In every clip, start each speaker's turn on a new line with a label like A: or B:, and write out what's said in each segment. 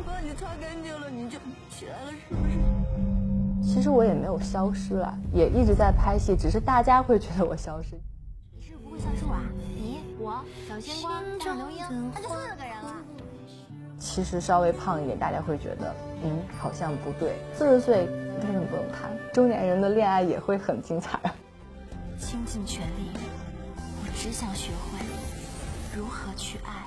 A: 我帮你擦干净了，你就起来了，是不是？
B: 其实我也没有消失了，也一直在拍戏，只是大家会觉得我消失。
C: 你是不是不会算数啊？你我小鲜瓜大刘英，那就四个人了。
B: 其实稍微胖一点，大家会觉得，嗯，好像不对。四十岁为什么不用谈？中年人的恋爱也会很精彩。
C: 倾尽全力，我只想学会如何去爱。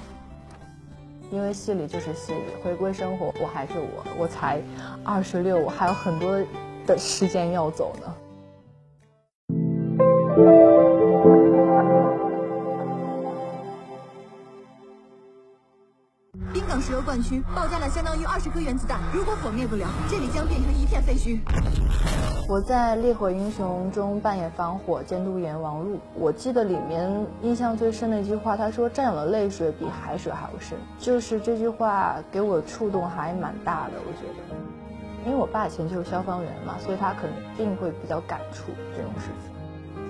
B: 因为戏里就是戏里，回归生活，我还是我。我才二十六，我还有很多的时间要走呢。
A: 港石油灌区爆炸了相当于二十颗原子弹，如果火灭不了，这里将变成一片废墟。
B: 我在《烈火英雄》中扮演防火监督员王璐，我记得里面印象最深的一句话，他说：“战友的泪水比海水还要深。”就是这句话给我触动还蛮大的，我觉得，因为我爸以前就是消防员嘛，所以他肯定会比较感触这种事情。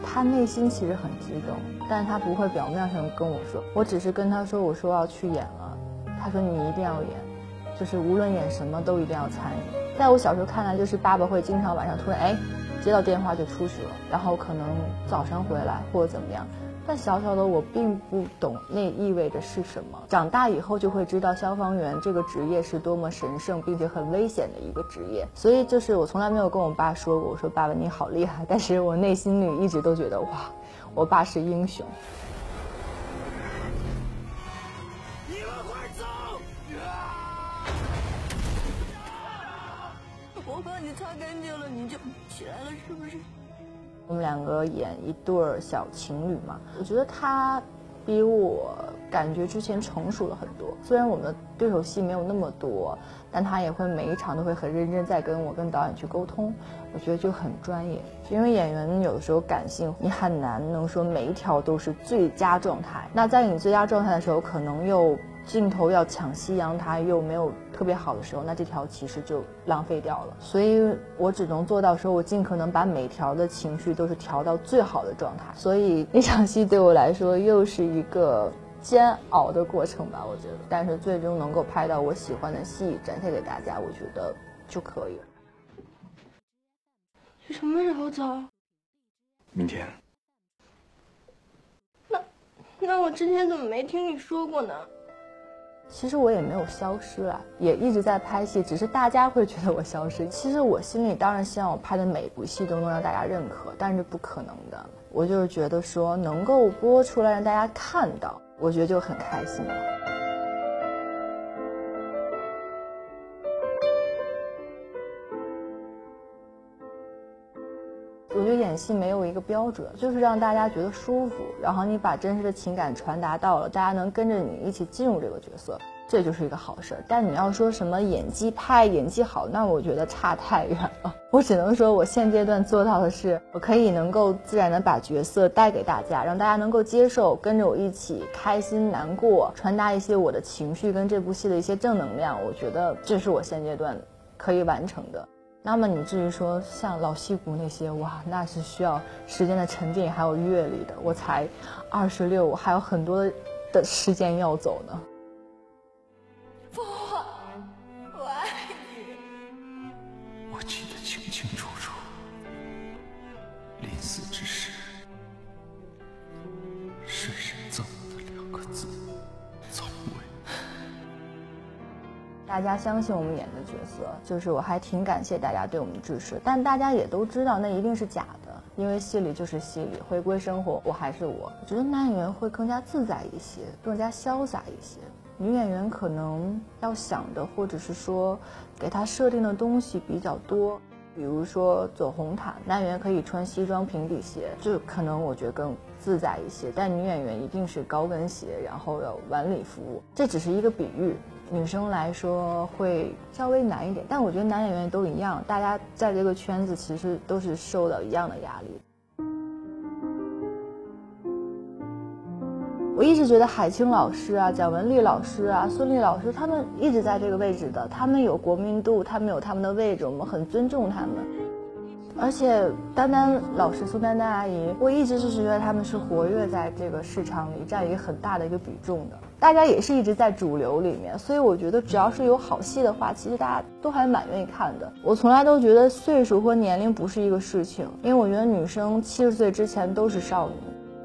B: 他内心其实很激动，但是他不会表面上跟我说，我只是跟他说，我说要去演了，他说你一定要演，就是无论演什么都一定要参与。在我小时候看来，就是爸爸会经常晚上突然哎接到电话就出去了，然后可能早上回来或者怎么样。但小小的我并不懂那意味着是什么。长大以后就会知道消防员这个职业是多么神圣并且很危险的一个职业。所以就是我从来没有跟我爸说过，我说爸爸你好厉害。但是我内心里一直都觉得哇，我爸是英雄。
A: 我帮你擦干净了，你就起来了，是不是？
B: 我们两个演一对小情侣嘛，我觉得他比我感觉之前成熟了很多。虽然我们的对手戏没有那么多，但他也会每一场都会很认真在跟我跟导演去沟通，我觉得就很专业。因为演员有的时候感性，你很难能说每一条都是最佳状态。那在你最佳状态的时候，可能又镜头要抢夕阳，它又没有特别好的时候，那这条其实就浪费掉了。所以我只能做到说，我尽可能把每条的情绪都是调到最好的状态。所以那场戏对我来说又是一个煎熬的过程吧，我觉得。但是最终能够拍到我喜欢的戏，展现给大家，我觉得就可以了。
D: 你什么时候走？
E: 明天
D: 那我之前怎么没听你说过呢？
B: 其实我也没有消失啊，也一直在拍戏，只是大家会觉得我消失。其实我心里当然希望我拍的每一部戏都能让大家认可，但是不可能的。我就是觉得说能够播出来让大家看到，我觉得就很开心了。我觉得演戏没有一个标准，就是让大家觉得舒服，然后你把真实的情感传达到了，大家能跟着你一起进入这个角色，这就是一个好事儿。但你要说什么演技派、演技好，那我觉得差太远了。我只能说我现阶段做到的是，我可以能够自然的把角色带给大家，让大家能够接受，跟着我一起开心、难过，传达一些我的情绪跟这部戏的一些正能量。我觉得这是我现阶段可以完成的。那么你至于说像老戏骨那些，哇，那是需要时间的沉淀还有阅历的。我才二十六，我还有很多的时间要走呢。
A: 父皇，我爱你。
E: 我记得清清楚楚，临死之时，
B: 大家相信我们演的角色，就是我还挺感谢大家对我们的支持。但大家也都知道，那一定是假的，因为戏里就是戏里，回归生活，我还是我。我觉得男演员会更加自在一些，更加潇洒一些。女演员可能要想的，或者是说给她设定的东西比较多，比如说走红毯，男演员可以穿西装平底鞋，就可能我觉得更自在一些。但女演员一定是高跟鞋，然后要晚礼服，这只是一个比喻。女生来说会稍微难一点，但我觉得男演员都一样，大家在这个圈子其实都是受到一样的压力。我一直觉得海清老师啊、蒋雯丽老师啊、孙俪老师，他们一直在这个位置的，他们有国民度，他们有他们的位置，我们很尊重他们。而且丹丹老师、苏丹丹阿姨，我一直就是觉得他们是活跃在这个市场里，占一个很大的一个比重的。大家也是一直在主流里面，所以我觉得只要是有好戏的话，其实大家都还蛮愿意看的。我从来都觉得岁数和年龄不是一个事情，因为我觉得女生七十岁之前都是少女。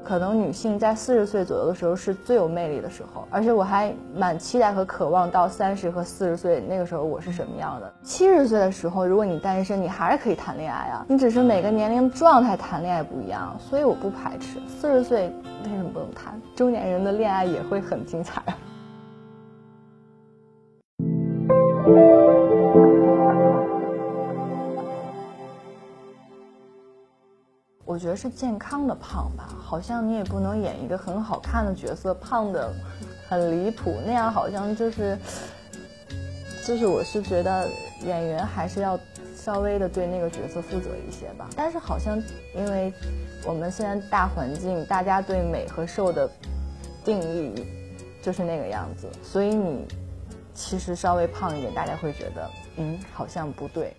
B: 可能女性在四十岁左右的时候是最有魅力的时候，而且我还蛮期待和渴望到三十和四十岁那个时候我是什么样的。七十岁的时候，如果你单身，你还是可以谈恋爱啊，你只是每个年龄状态谈恋爱不一样，所以我不排斥。四十岁为什么不能谈？中年人的恋爱也会很精彩。我觉得是健康的胖吧，好像你也不能演一个很好看的角色，胖的很离谱，那样好像就是，就是我是觉得演员还是要稍微的对那个角色负责一些吧。但是好像因为我们现在大环境，大家对美和瘦的定义就是那个样子，所以你其实稍微胖一点，大家会觉得嗯好像不对。